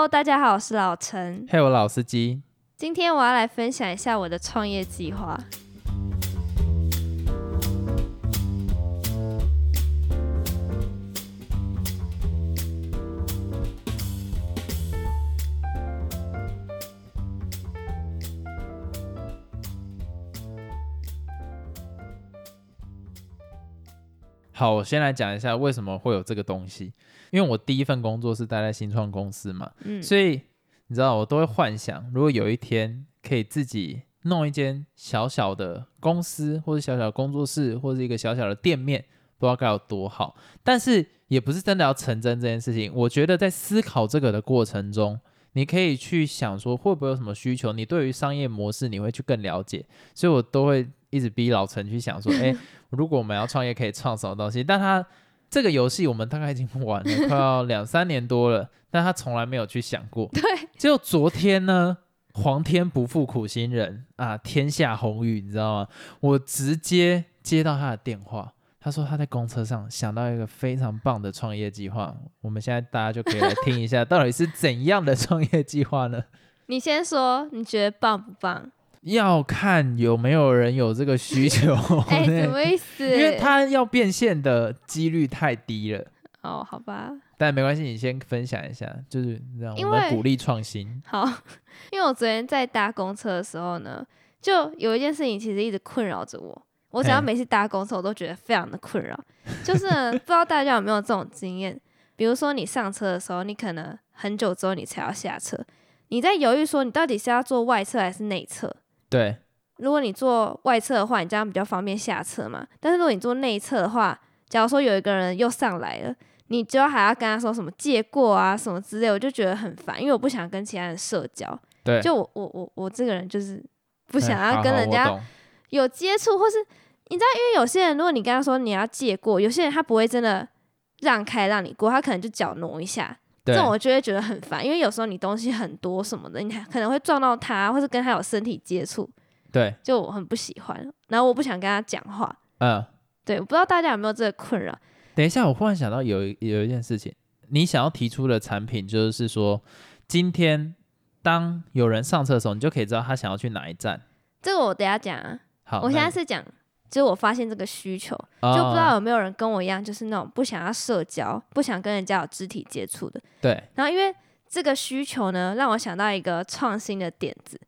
Hello，大家好，我是老陈。嘿，我老司机。今天我要来分享一下我的创业计划。好，我先来讲一下为什么会有这个东西。因为我第一份工作是待在新创公司嘛，嗯，所以你知道我都会幻想，如果有一天可以自己弄一间小小的公司，或者小小的工作室，或者一个小小的店面，不知道该有多好。但是也不是真的要成真这件事情。我觉得在思考这个的过程中，你可以去想说会不会有什么需求，你对于商业模式你会去更了解。所以我都会一直逼老陈去想说，哎，如果我们要创业，可以创什么东西？但他。这个游戏我们大概已经玩了快要 两三年多了，但他从来没有去想过。对，只有昨天呢，皇天不负苦心人啊，天下红雨，你知道吗？我直接接到他的电话，他说他在公车上想到一个非常棒的创业计划。我们现在大家就可以来听一下，到底是怎样的创业计划呢？你先说，你觉得棒不棒？要看有没有人有这个需求，哎，什么意思？因为他要变现的几率太低了。哦，好吧，但没关系，你先分享一下，就是让我们鼓励创新。好，因为我昨天在搭公车的时候呢，就有一件事情其实一直困扰着我。我只要每次搭公车，我都觉得非常的困扰。就是不知道大家有没有这种经验？比如说你上车的时候，你可能很久之后你才要下车，你在犹豫说你到底是要坐外侧还是内侧。对，如果你坐外侧的话，你这样比较方便下车嘛。但是如果你坐内侧的话，假如说有一个人又上来了，你就要还要跟他说什么借过啊什么之类，我就觉得很烦，因为我不想跟其他人社交。对，就我我我我这个人就是不想 要跟人家有接触，或是你知道，因为有些人如果你跟他说你要借过，有些人他不会真的让开让你过，他可能就脚挪一下。这种我就会觉得很烦，因为有时候你东西很多什么的，你可能会撞到他，或是跟他有身体接触。对，就我很不喜欢，然后我不想跟他讲话。嗯，对，我不知道大家有没有这个困扰。等一下，我忽然想到有有一件事情，你想要提出的产品就是说，今天当有人上车的时候，你就可以知道他想要去哪一站。这个我等下讲啊。好，我现在是讲。就是我发现这个需求，就不知道有没有人跟我一样，就是那种不想要社交、不想跟人家有肢体接触的。对。然后因为这个需求呢，让我想到一个创新的点子，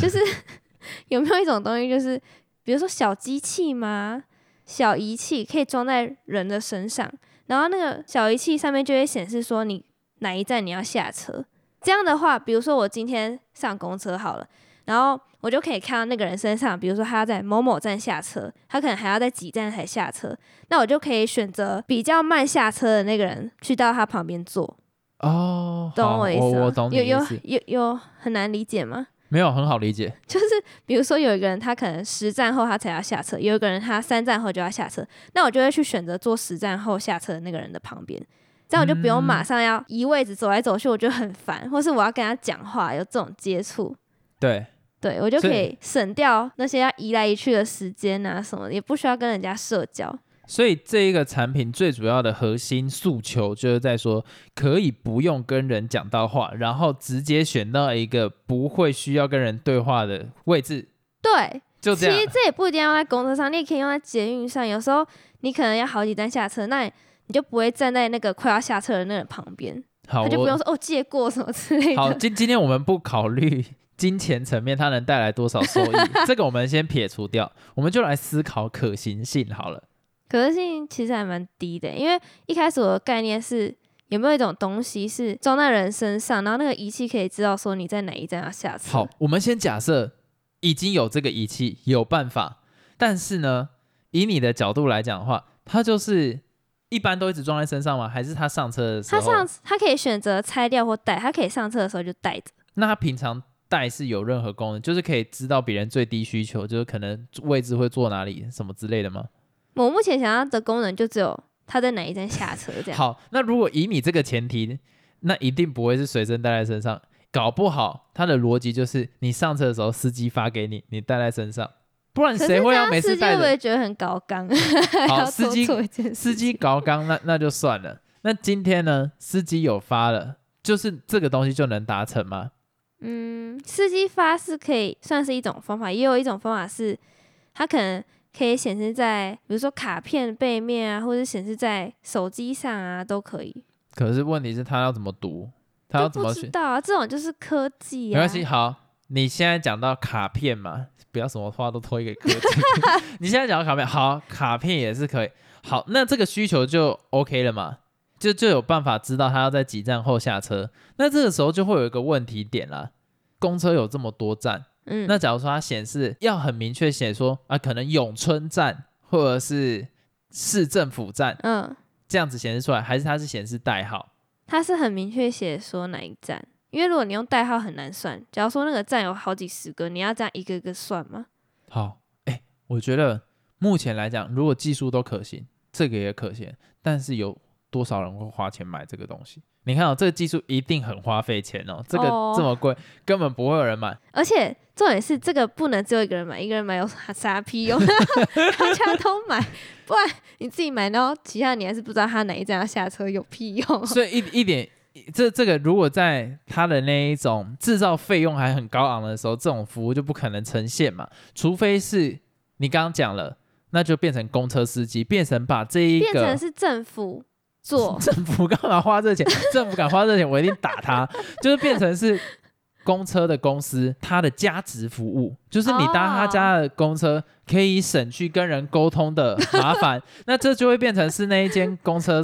就是 有没有一种东西，就是比如说小机器吗？小仪器可以装在人的身上，然后那个小仪器上面就会显示说你哪一站你要下车。这样的话，比如说我今天上公车好了。然后我就可以看到那个人身上，比如说他要在某某站下车，他可能还要在几站才下车，那我就可以选择比较慢下车的那个人去到他旁边坐。哦，懂我意思吗？我懂有有有有很难理解吗？没有，很好理解。就是比如说有一个人他可能十站后他才要下车，有一个人他三站后就要下车，那我就会去选择坐十站后下车的那个人的旁边，这样我就不用马上要移位置走来走去，我觉得很烦，或是我要跟他讲话有这种接触。对。对，我就可以省掉那些要移来移去的时间啊，什么也不需要跟人家社交。所以这一个产品最主要的核心诉求就是在说，可以不用跟人讲到话，然后直接选到一个不会需要跟人对话的位置。对，就这样。其实这也不一定要在公车上，你也可以用在捷运上。有时候你可能要好几站下车，那你就不会站在那个快要下车的那个旁边，他就不用说哦借过什么之类的。好，今今天我们不考虑。金钱层面，它能带来多少收益？这个我们先撇除掉，我们就来思考可行性好了。可行性其实还蛮低的，因为一开始我的概念是有没有一种东西是装在人身上，然后那个仪器可以知道说你在哪一站要下车。好，我们先假设已经有这个仪器，有办法，但是呢，以你的角度来讲的话，它就是一般都一直装在身上吗？还是他上车的时候？他上他可以选择拆掉或带，他可以上车的时候就带着。那他平常？带是有任何功能，就是可以知道别人最低需求，就是可能位置会坐哪里什么之类的吗？我目前想要的功能就只有他在哪一站下车这样。好，那如果以你这个前提，那一定不会是随身带在身上，搞不好他的逻辑就是你上车的时候司机发给你，你带在身上，不然谁会要每次带？司机会觉得很高刚。好，司机司机高刚，那那就算了。那今天呢，司机有发了。就是这个东西就能达成吗？嗯，司机发是可以算是一种方法，也有一种方法是，它可能可以显示在比如说卡片背面啊，或者显示在手机上啊，都可以。可是问题是他要怎么读？他要怎么学？知道啊，这种就是科技啊。没关系，好，你现在讲到卡片嘛，不要什么话都推给科技。你现在讲到卡片，好，卡片也是可以。好，那这个需求就 OK 了嘛？就就有办法知道他要在几站后下车。那这个时候就会有一个问题点啦，公车有这么多站，嗯，那假如说它显示要很明确写说啊，可能永春站或者是市政府站嗯，这样子显示出来，还是它是显示代号？它是很明确写说哪一站，因为如果你用代号很难算。假如说那个站有好几十个，你要这样一个一个算吗？好，哎、我觉得目前来讲，如果技术都可行，这个也可行，但是有多少人会花钱买这个东西？你看哦，这个技术一定很花费钱哦，这个哦这么贵，根本不会有人买。而且重点是这个不能只有一个人买，一个人买有啥啥屁用？大家都买，不然你自己买，然后其他你还是不知道他哪一站要下车，有屁用？所以一一点，这这个如果在它的那一种制造费用还很高昂的时候，这种服务就不可能呈现嘛，除非是你刚刚讲了，那就变成公车司机，变成把这一个。变成是政府做 政府干嘛花这钱？政府敢花这钱，我一定打他。就是变成是公车的公司，它的加值服务，就是你搭他家的公车，可以省去跟人沟通的麻烦。那这就会变成是那一间公车。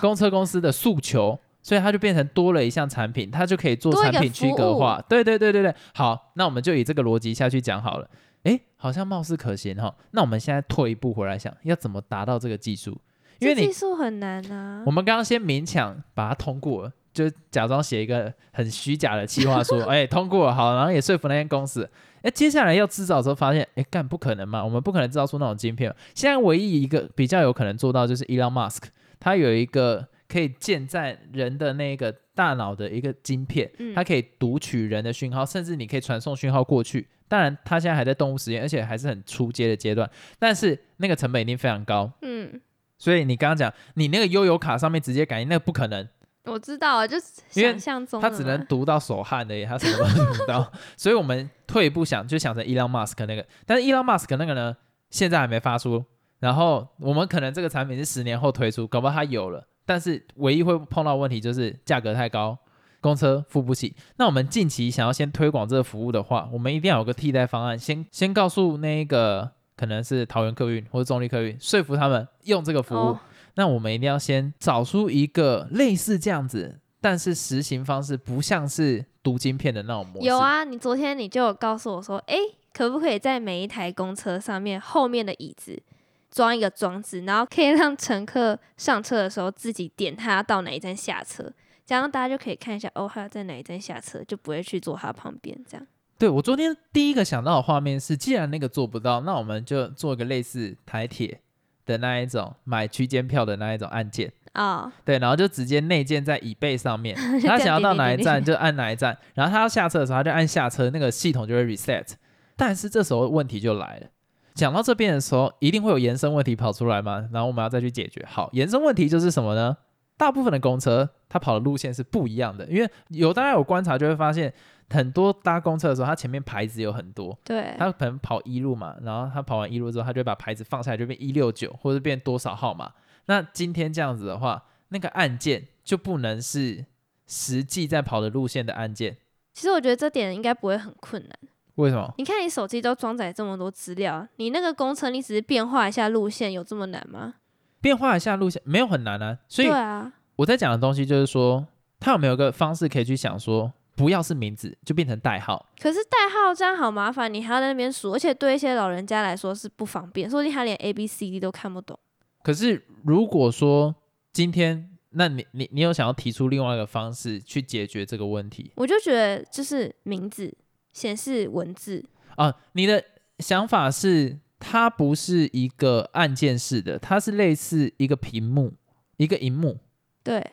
公车公司的诉求。所以它就变成多了一项产品，它就可以做产品区隔化。对对对对对，好，那我们就以这个逻辑下去讲好了。诶，好像貌似可行哈。那我们现在退一步回来想，要怎么达到这个技术？因为你技术很难啊我。们刚刚先勉强把它通过了，就假装写一个很虚假的计划说，哎、通过了，好，然后也说服那间公司。哎，接下来要制造的时候发现，哎，干不可能嘛，我们不可能制造出那种晶片嘛。现在唯一一个比较有可能做到就是 Elon Musk，他有一个可以建在人的那个大脑的一个晶片，嗯它可以读取人的讯号，甚至你可以传送讯号过去。当然，它现在还在动物实验，而且还是很初阶的阶段，但是那个成本一定非常高。嗯，所以你刚刚讲，你那个悠游卡上面直接感应，那个不可能，我知道啊，就是想象中的它只能读到手汗的，它什么都读不到。所以我们退一步想，就想成 Elon Musk 那个，但是 Elon Musk 那个呢，现在还没发出。然后我们可能这个产品是十年后推出，搞不好它有了，但是唯一会碰到问题就是价格太高，公车付不起。那我们近期想要先推广这个服务的话，我们一定要有个替代方案，先先告诉那个可能是桃园客运或者中立客运，说服他们用这个服务。哦那我们一定要先找出一个类似这样子，但是实行方式不像是读晶片的那种模式。有，啊，你昨天你就告诉我说，诶，可不可以在每一台公车上面后面的椅子装一个装置，然后可以让乘客上车的时候自己点他要到哪一站下车，这样大家就可以看一下哦，他要在哪一站下车，就不会去坐他旁边这样。对我昨天第一个想到的画面是，既然那个做不到，那我们就做一个类似台铁的那一种买区间票的那一种按键。哦，对，然后就直接内建在椅背上面，他想要到哪一站就按哪一站，然后他要下车的时候他就按下车，那个系统就会 reset。但是这时候问题就来了，讲到这边的时候，一定会有延伸问题跑出来嘛，然后我们要再去解决。好，延伸问题就是什么呢？大部分的公车它跑的路线是不一样的，因为有大家有观察就会发现，很多搭公车的时候，它前面牌子有很多，对，他可能跑一路嘛，然后他跑完一路之后，他就会把牌子放下来，就变一六九或者变多少号码。那今天这样子的话，那个按键就不能是实际在跑的路线的按键，其实我觉得这点应该不会很困难。为什么？你看你手机都装载这么多资料，你那个公车你只是变化一下路线，有这么难吗？变化一下路线没有很难啊，所以对啊，我在讲的东西就是说，他有没有个方式可以去想说，不要是名字，就变成代号。可是代号这样好麻烦，你还要在那边数，而且对一些老人家来说是不方便，说不定他连 A B C D 都看不懂。可是如果说今天，那你你你有想要提出另外一个方式去解决这个问题我就觉得就是名字显示文字，啊？你的想法是它不是一个按键式的，它是类似一个屏幕，一个荧幕，对，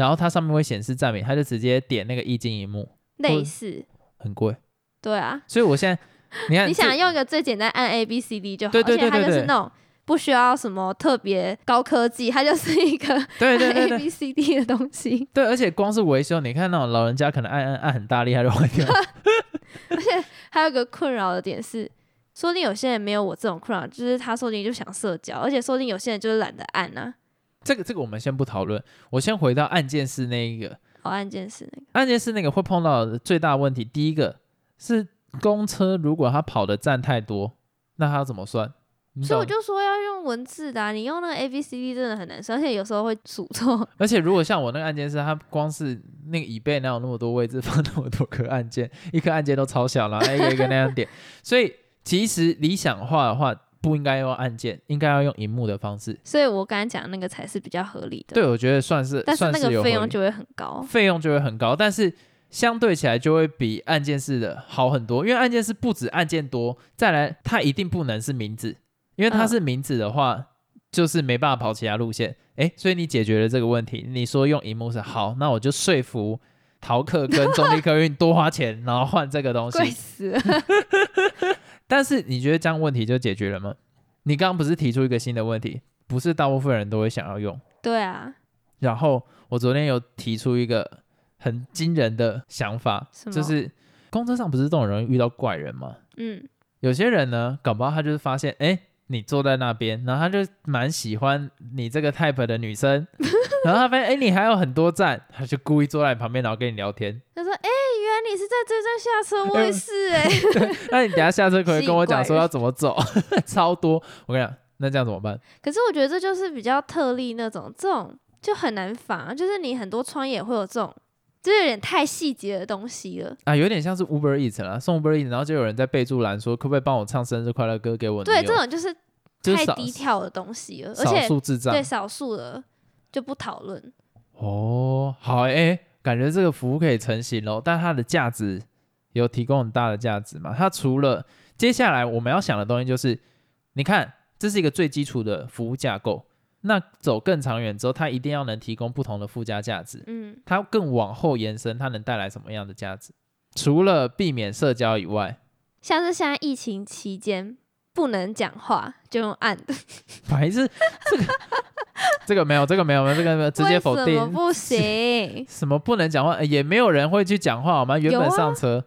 然后它上面会显示站名，他就直接点那个液晶荧幕，类似，很贵。对啊。所以我现在你看，你想用一个最简单按 A B C D 就好，对对对而且它对对就是那种不需要什么特别高科技，它就是一个对对对 A B C D 的东西。对，而且光是维修，你看那种老人家可能按按按很大力，它就坏掉。而且还有一个困扰的点是，说不定有些人没有我这种困扰，就是他说不定就想社交，而且说不定有些人就是懒得按啊。这个这个我们先不讨论，我先回到按键式那一个。哦，按键式那个，按键式那个会碰到的最大问题，第一个是公车，如果它跑的站太多，那它要怎么算？所以我就说要用文字的、啊，你用那个 A B C D 真的很难算，而且有时候会数错。而且如果像我那个按键式，它光是那个椅背哪有那么多位置放那么多颗按键，一颗按键都超小，然后一个一个那样点，所以其实理想化的话，不应该用按键，应该要用荧幕的方式。所以我刚才讲那个才是比较合理的。对，我觉得算是，但是算那个费用就会很高。费用就会很高，但是相对起来就会比按键式的好很多，因为按键式不止按键多，再来它一定不能是名字，因为它嗯是名字的话，就是没办法跑其他路线。诶，所以你解决了这个问题，你说用荧幕是好，那我就说服逃课跟中立客运多花钱，然后换这个东贵西。但是你觉得这样问题就解决了吗？你刚刚不是提出一个新的问题，不是大部分人都会想要用。对啊，然后我昨天有提出一个很惊人的想法，就是公车上不是都很容易遇到怪人吗？嗯，有些人呢，搞不好他就是发现，哎，你坐在那边，然后他就蛮喜欢你这个 type 的女生，然后他发现，哎，你还有很多站，他就故意坐在你旁边，然后跟你聊天。他说：“哎、你是在这站下车，我也是哎、那你等下下车可以跟我讲说要怎么走，超多。我跟你讲，那这样怎么办？可是我觉得这就是比较特例那种，这种就很难仿啊，就是你很多创业也会有这种，就有点太细节的东西了。啊，有点像是 Uber Eats 啦，送 Uber Eats，然后就有人在备注栏说，可不可以帮我唱生日快乐歌给我对，这种就是太低调的东西了，而少且数智障对。少数的就不讨论。哦，好诶、感觉这个服务可以成型喽，但它的价值有提供很大的价值嘛？它除了接下来我们要想的东西就是，你看这是一个最基础的服务架构，那走更长远之后，它一定要能提供不同的附加价值，嗯，它更往后延伸，它能带来什么样的价值？除了避免社交以外，像是现在疫情期间不能讲话，就用按的，还是这个 这个没有，这个没有，这个没有直接否为什么定。不行？什么不能讲话？呃也没有人会去讲话好吗？原本上车。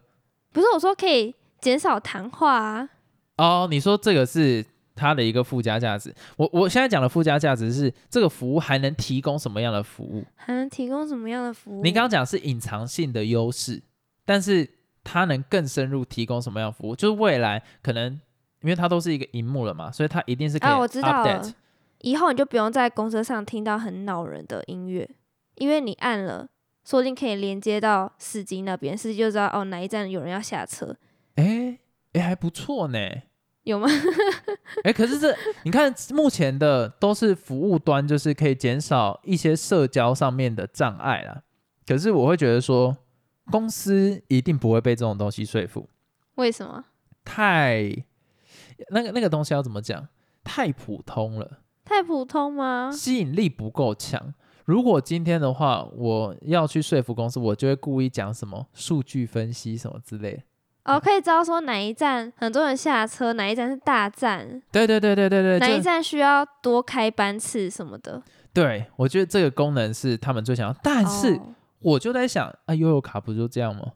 不是我说可以减少谈话啊。哦，你说这个是它的一个附加价值。我我现在讲的附加价值是这个服务还能提供什么样的服务？还能提供什么样的服务？你刚刚讲是隐藏性的优势，但是它能更深入提供什么样的服务？就是未来可能因为它都是一个荧幕了嘛，所以它一定是可以啊，我知道了。以后你就不用在公车上听到很恼人的音乐，因为你按了，说不定可以连接到司机那边，司机就知道哦哪一站有人要下车，哎哎，还不错呢。有吗？哎，可是这你看，目前的都是服务端，就是可以减少一些社交上面的障碍啦。可是我会觉得说，公司一定不会被这种东西说服，为什么？太那个那个东西要怎么讲？太普通了，太普通吗？吸引力不够强。如果今天的话，我要去说服公司，我就会故意讲什么数据分析什么之类的。哦，可以知道说哪一站很多人下车，哪一站是大站，对对对对对对，哪一站需要多开班次什么的。对我觉得这个功能是他们最想要，但是。哦我就在想，啊，悠游卡不就这样吗？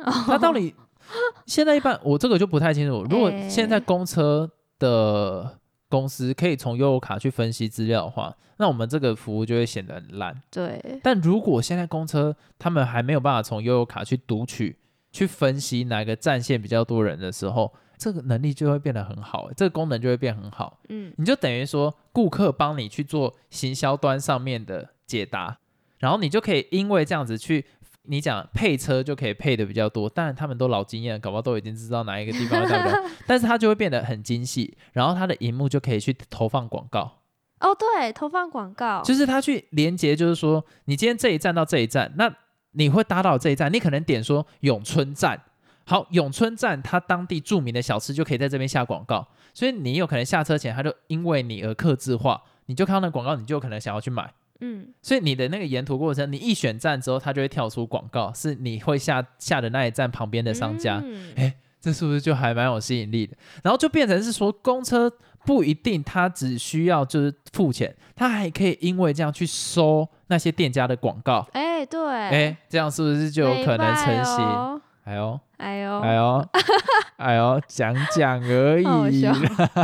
哦它到底 现在一般我这个就不太清楚。如果哎现在公车的公司可以从悠游卡去分析资料的话，那我们这个服务就会显得很烂。对，但如果现在公车他们还没有办法从悠游卡去读取、去分析哪个战线比较多人的时候，这个能力就会变得很好，这个功能就会变很好。嗯，你就等于说，顾客帮你去做行销端上面的解答，然后你就可以因为这样子去，你讲配车就可以配的比较多，当然他们都老经验，搞不好都已经知道哪一个地方会带比较多，但是它就会变得很精细，然后它的荧幕就可以去投放广告，哦，对，投放广告，就是它去连接，就是说你今天这一站到这一站，那你会搭到这一站，你可能点说永春站。好，永春站它当地著名的小吃就可以在这边下广告，所以你有可能下车前，它就因为你而刻字化，你就看到那广告，你就有可能想要去买。嗯，所以你的那个沿途过程，你一选站之后，它就会跳出广告，是你会下下的那一站旁边的商家，嗯。哎这是不是就还蛮有吸引力的？然后就变成是说，公车不一定它只需要就是付钱，它还可以因为这样去收那些店家的广告，哎、对，哎，这样是不是就有可能成型？哎呦，哎呦，哎呦，哎呦，讲讲而已啦，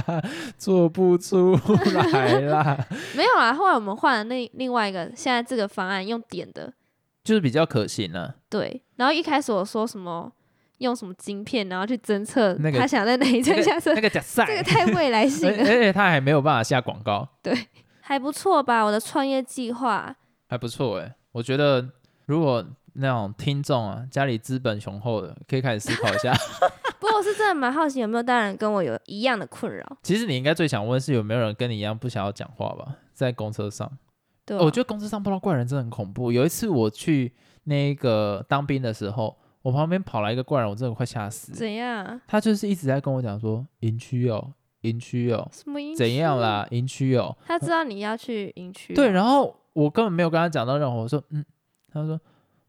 做不出来啦，没有啦。后来我们换了那另外一个，现在这个方案用点的，就是比较可行啊了。对。然后一开始我说什么用什么晶片，然后去侦测那个他想在哪一那个站下车，那个假赛，这个太未来性了，而且他还没有办法下广告，对还不错吧？我的创业计划，还不错哎。我觉得如果那种听众啊，家里资本雄厚的，可以开始思考一下。不过我是真的蛮好奇，有没有大人跟我有一样的困扰？其实你应该最想问是有没有人跟你一样不想要讲话吧，在公车上。对啊、我觉得公车上碰到怪人真的很恐怖。有一次我去那个当兵的时候，我旁边跑来一个怪人，我真的快吓死。怎样？他就是一直在跟我讲说营区哦，营区哦，什么营怎样？啦，营区哦。他知道你要去营区哦，对，然后我根本没有跟他讲到任何，我说嗯，他说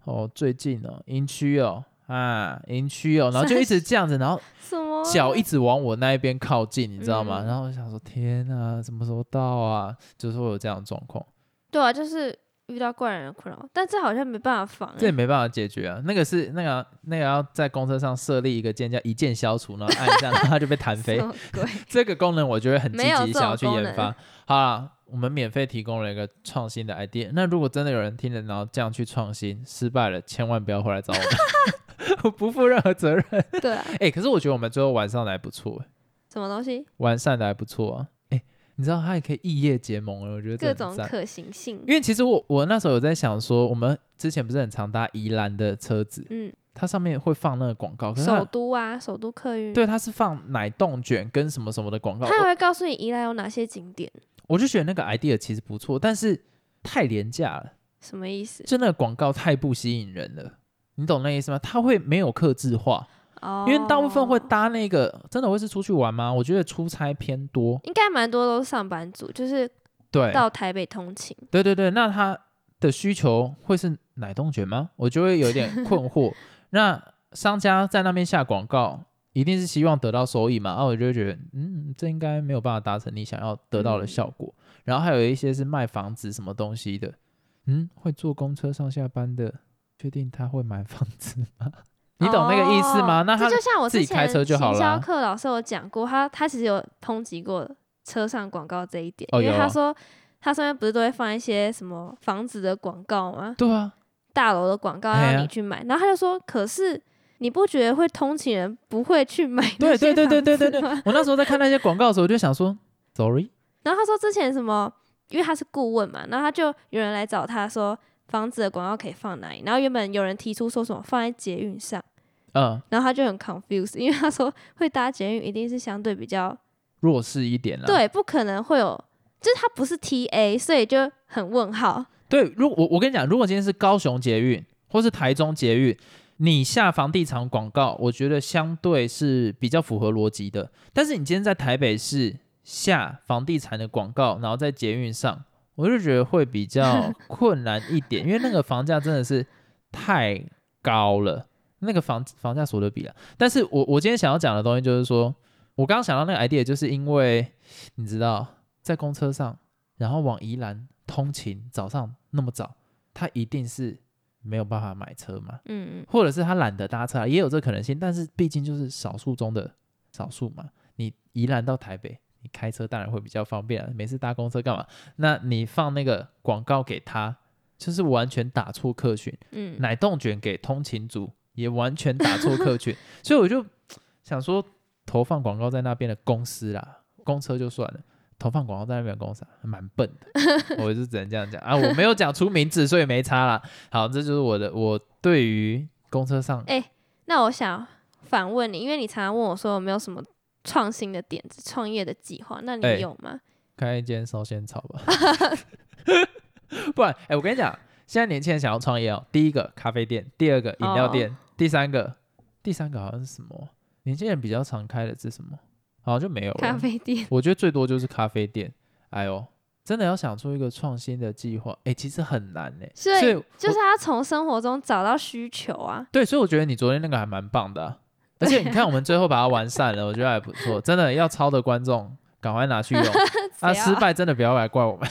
哦最近哦，营区哦啊营区哦，然后就一直这样子，然后什么脚一直往我那一边靠近，你知道吗？嗯然后我想说天啊，什么时候到啊？就是会有这样的状况。对啊，就是遇到怪人的困扰，但这好像没办法防、欸。这也没办法解决啊，那个是那个那个要在公车上设立一个键叫一键消除，然后按一下，然后它就被弹飞？这个功能我觉得很积极，想要去研发。好啦，我们免费提供了一个创新的 idea。那如果真的有人听了，然后这样去创新失败了，千万不要回来找我们，我不负任何责任。对啊，哎、可是我觉得我们最后完善的还不错、欸，什么东西？完善的还不错啊。哎、你知道它也可以异业结盟了，我觉得这各种可行性。因为其实我我那时候有在想说，我们之前不是很常搭宜兰的车子，嗯，它上面会放那个广告，首都啊，首都客运。，对它是放奶冻卷跟什么什么的广告，它还会告诉你宜兰有哪些景点，我我就觉得那个 idea 其实不错，但是太廉价了，什么意思？就那个广告太不吸引人了，你懂那意思吗？它会没有克制化，哦，因为大部分会搭那个，真的会是出去玩吗？我觉得出差偏多，应该蛮多都是上班族，就是对，到台北通勤。对对对，那他的需求会是奶冻卷吗？我就会有点困惑。那商家在那边下广告，一定是希望得到收益嘛？啊，我就会觉得，嗯，这应该没有办法达成你想要得到的嗯效果。然后还有一些是卖房子什么东西的，嗯，会坐公车上下班的，确定他会买房子吗？你懂那个意思吗？哦那他就像我自己开车就好行销。课老师有讲过，他他其实有通缉过车上广告这一点，因为他说他上面不是都会放一些什么房子的广告吗？对啊，大楼的广告让你去买，然后他就说，可是你不觉得会通勤人不会去买对对对对对对对 我那时候在看那些广告的时候，我就想说，sorry，然后他说之前什么，因为他是顾问嘛，然后他就有人来找他说房子的广告可以放哪里，然后原本有人提出说什么放在捷运上，嗯，然后他就很 confused，因为他说会搭捷运一定是相对比较弱势一点啦。对，不可能会有，就是他不是 TA，所以就很问号。对，如我我跟你讲，如果今天是高雄捷运或是台中捷运，你下房地产广告，我觉得相对是比较符合逻辑的。但是你今天在台北市下房地产的广告，然后在捷运上，我就觉得会比较 困难一点，因为那个房价真的是太高了，那个房房价所得比啊。但是我我今天想要讲的东西就是说，我刚刚想到那个 idea，就是因为你知道，在公车上，然后往宜兰通勤，早上那么早，它一定是没有办法买车嘛，嗯，或者是他懒得搭车啊，也有这可能性。但是毕竟就是少数中的少数嘛。你宜兰到台北，你开车当然会比较方便啊。每次搭公车干嘛？那你放那个广告给他，就是完全打错客群。嗯，奶冻卷给通勤族也完全打错客群，所以我就想说，投放广告在那边的公司啦，公车就算了，投放广告在那边的公还蛮笨的，我就只能这样讲啊，我没有讲出名字，所以没差啦。好，这就是我的我对于公车上哎、那我想反问你，因为你常常问我说有没有什么创新的点子、创业的计划，那哎你有吗？开一间烧仙草吧，不然，哎、我跟你讲，现在年轻人想要创业哦，第一个咖啡店，第二个饮料店，第三个，第三个好像是什么？年轻人比较常开的是什么？好像就没有了。咖啡店，我觉得最多就是咖啡店。哎呦，真的要想出一个创新的计划，哎，其实很难呢。所以所以就是他从生活中找到需求啊。对，所以我觉得你昨天那个还蛮棒的啊、而且你看我们最后把它完善了，我觉得还不错。真的要抄的观众赶快拿去用。啊，失败真的不要来怪我们。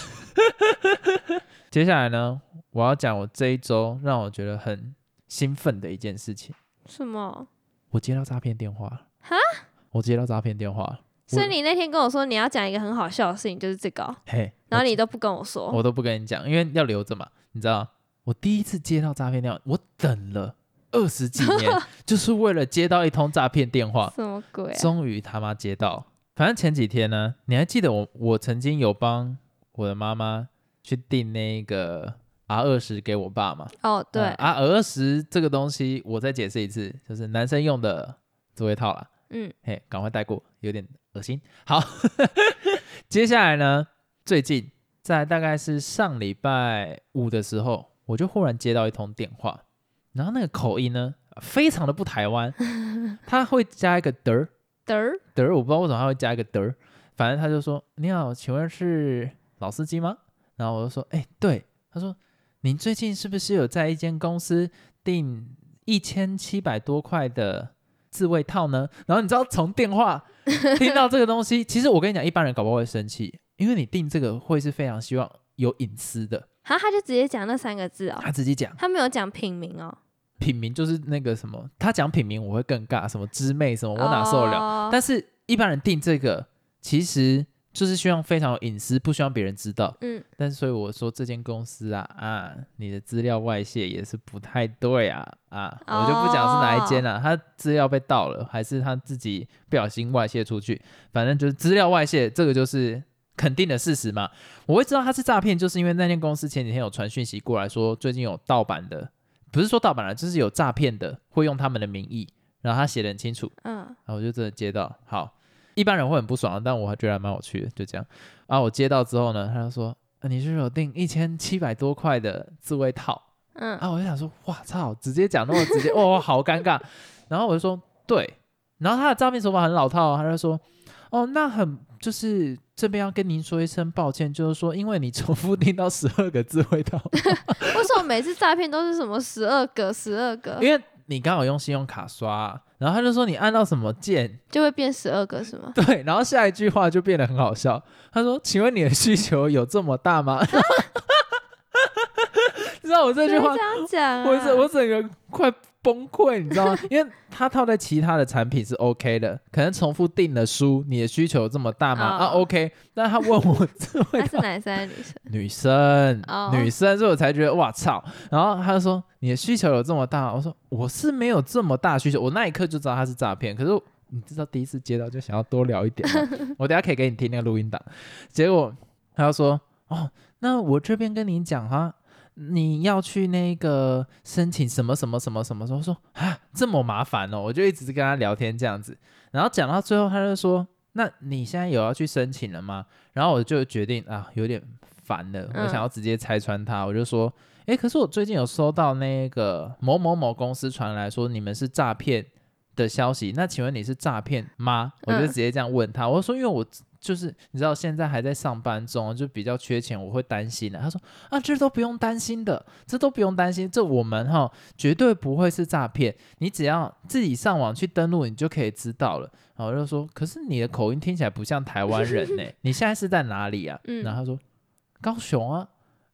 接下来呢，我要讲我这一周让我觉得很兴奋的一件事情，什么？我接到诈骗电话了。哈？我接到诈骗电话。所以你那天跟我说你要讲一个很好笑的事情，就是这个哦、嘿，然后你都不跟我说。我都不跟你讲，因为要留着嘛。你知道，我第一次接到诈骗电话，我等了二十几年，就是为了接到一通诈骗电话，什么鬼、啊？终于他妈接到。反正前几天呢，你还记得我我曾经有帮我的妈妈去订那个 R 二十给我爸嘛？哦，对，啊，R 二十这个东西，我再解释一次，就是男生用的自慰套啦。嗯，嘿，赶快带过，有点恶心。好，接下来呢，最近在大概是上礼拜五的时候，我就忽然接到一通电话，然后那个口音呢，非常的不台湾，他会加一个嘚儿嘚儿，嘚儿，我不知道为什么他会加一个嘚儿，反正他就说：“你好，请问是老司机吗？”然后我就说：“哎、对。”他说：“您最近是不是有在一间公司订一千七百多块的自慰套呢？”然后你知道从电话 听到这个东西，其实我跟你讲，一般人搞不好会生气，因为你订这个会是非常希望有隐私的。好，他就直接讲那三个字哦，他直接讲他没有讲品名哦。品名就是那个什么，他讲品名我会更尬，什么知妹什么我哪受得了？哦但是一般人订这个其实就是希望非常有隐私，不希望别人知道。嗯，但是所以我说这间公司啊啊，你的资料外泄也是不太对啊啊，我就不讲是哪一间了、啊，他资料被盗了，还是他自己不小心外泄出去，反正就是资料外泄，这个就是。肯定的事实嘛，我会知道他是诈骗，就是因为那间公司前几天有传讯息过来说，最近有盗版的，不是说盗版了，就是有诈骗的，会用他们的名义，然后他写的很清楚，嗯，然后我就真的接到，好，一般人会很不爽，但我还觉得还蛮有趣的，就这样。然后我接到之后呢，他就说，呃你是有订一千七百多块的自慰套？嗯，啊，我就想说，哇操，直接讲那么直接，哦，好尴尬。然后我就说，对。然后他的诈骗手法很老套、哦，他就说，哦，那很就是这边要跟您说一声抱歉，就是说因为你重复订到十二个自慰套，为什么每次诈骗都是什么十二个、十二个，因为你刚好用信用卡刷，然后他就说你按到什么键，就会变十二个是吗？对，然后下一句话就变得很好笑。他说：“请问你的需求有这么大吗？” 你知道我这句话这样讲、啊，我整我整个快崩溃，你知道吗？因为他套在其他的产品是 OK 的，可能重复订的书，你的需求这么大吗？啊哦，OK。但他问我这位 他是男生还是女生？女生，哦女生，所以我才觉得哇操。然后他就说你的需求有这么大，我说我是没有这么大需求，我那一刻就知道他是诈骗。可是你知道第一次接到就想要多聊一点，我等下可以给你听那个录音档。结果他就说哦，那我这边跟你讲哈。你要去那个申请什么什么什么什么时候说啊这么麻烦哦，我就一直跟他聊天这样子，然后讲到最后他就说，那你现在有要去申请了吗？然后我就决定啊有点烦了，我嗯想要直接拆穿他，我就说，诶，可是我最近有收到那个某某某公司传来说你们是诈骗的消息，那请问你是诈骗吗？我就嗯直接这样问他，我说因为我就是你知道现在还在上班中，就比较缺钱，我会担心的。他说啊，这都不用担心的，这都不用担心，这我们哈绝对不会是诈骗，你只要自己上网去登录，你就可以知道了。然后我就说，可是你的口音听起来不像台湾人呢，你现在是在哪里啊？嗯然后他说高雄啊，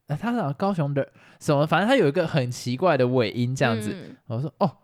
哎，他讲高雄的什么，反正他有一个很奇怪的尾音这样子。嗯我说哦，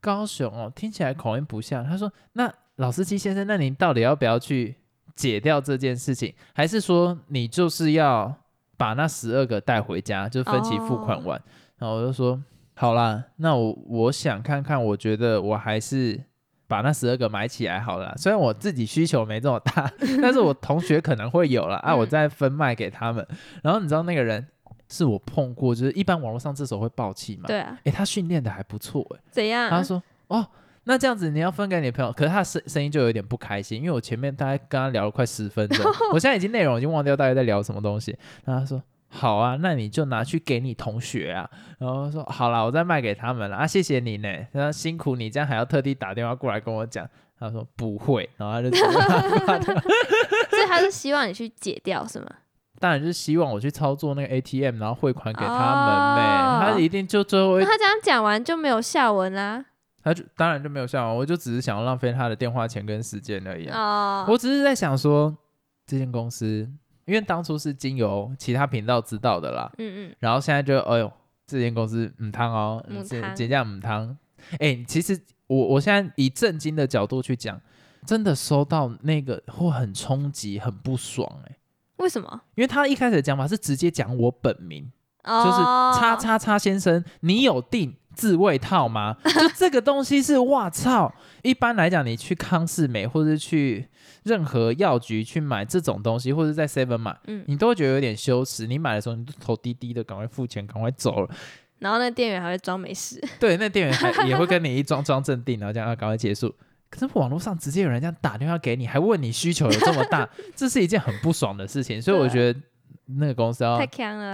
高雄哦，听起来口音不像。他说那老司机先生，那您到底要不要去解掉这件事情，还是说你就是要把那十二个带回家，就分期付款完？然后我就说好啦，那我我想看看，我觉得我还是。把那十二个买起来好了，虽然我自己需求没这么大，但是我同学可能会有了啊，嗯我再分卖给他们。然后你知道那个人是我碰过，就是一般网络上这时候会爆气嘛，对啊，诶，他训练的还不错诶。怎样？他说哦，那这样子你要分给你的朋友，可是他声声音就有点不开心，因为我前面大概跟他聊了快十分钟，我现在已经内容已经忘掉大概在聊什么东西。然后他说好啊，那你就拿去给你同学啊。然后说好啦，我再卖给他们了啊，谢谢你呢，然后辛苦你这样还要特地打电话过来跟我讲。他说不会，然后他就 所以他是希望你去解掉是吗？当然就是希望我去操作那个 ATM，然后汇款给他们呗。哦他一定就最后他这样讲完就没有下文啦。他就当然就没有下完，我就只是想要浪费他的电话钱跟时间而已、啊。哦，我只是在想说，这间公司，因为当初是经由其他频道知道的啦，嗯嗯，然后现在就哎呦，这间公司母汤哦，这母汤。这样母汤，哎，其实我我现在以震惊的角度去讲，真的收到那个会很冲击，很不爽哎、为什么？因为他一开始的讲法是直接讲我本名，哦，就是叉叉叉先生，你有订自慰套吗？就这个东西是哇操！一般来讲，你去康士美或者是去任何药局去买这种东西，或者在 Seven 买，嗯，你都会觉得有点羞耻。你买的时候，你都头低低的，赶快付钱，赶快走了。然后那店员还会装没事，对，那店员还也会跟你一装装镇定，然后这样啊，赶快结束。可是网络上直接有人这样打电话给你，还问你需求有这么大，这是一件很不爽的事情。所以我觉得那个公司要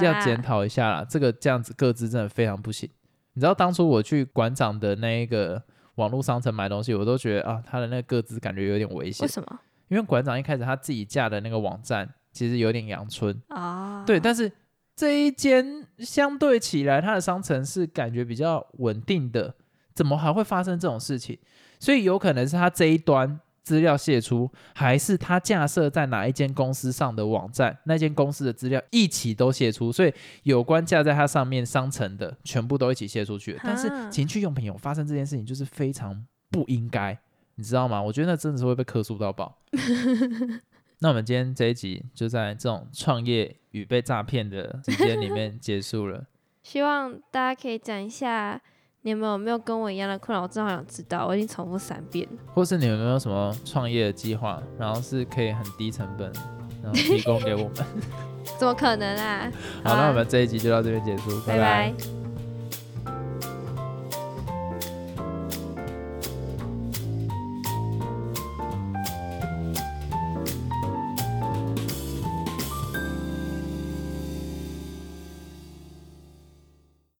要检讨一下啦，这个这样子各自真的非常不行。你知道当初我去馆长的那一个网络商城买东西，我都觉得啊，他的那个各自感觉有点危险为，什么？因为馆长一开始他自己架的那个网站其实有点阳春，啊，对，但是这一间相对起来，它的商城是感觉比较稳定的，怎么还会发生这种事情？所以有可能是他这一端资料泄出，还是他架设在哪一间公司上的网站，那间公司的资料一起都泄出，所以有关架在它上面商城的全部都一起泄出去。但是情趣用品有发生这件事情，就是非常不应该，你知道吗？我觉得那真的是会被克诉到爆。那我们今天这一集就在这种创业与被诈骗的时间里面结束了。希望大家可以讲一下，你们有没有跟我一样的困扰？我真的好想知道，我已经重复三遍了。或是你们有没有什么创业的计划，然后是可以很低成本，然后提供给我们？怎么可能啊？好，那我们这一集就到这边结束，拜拜拜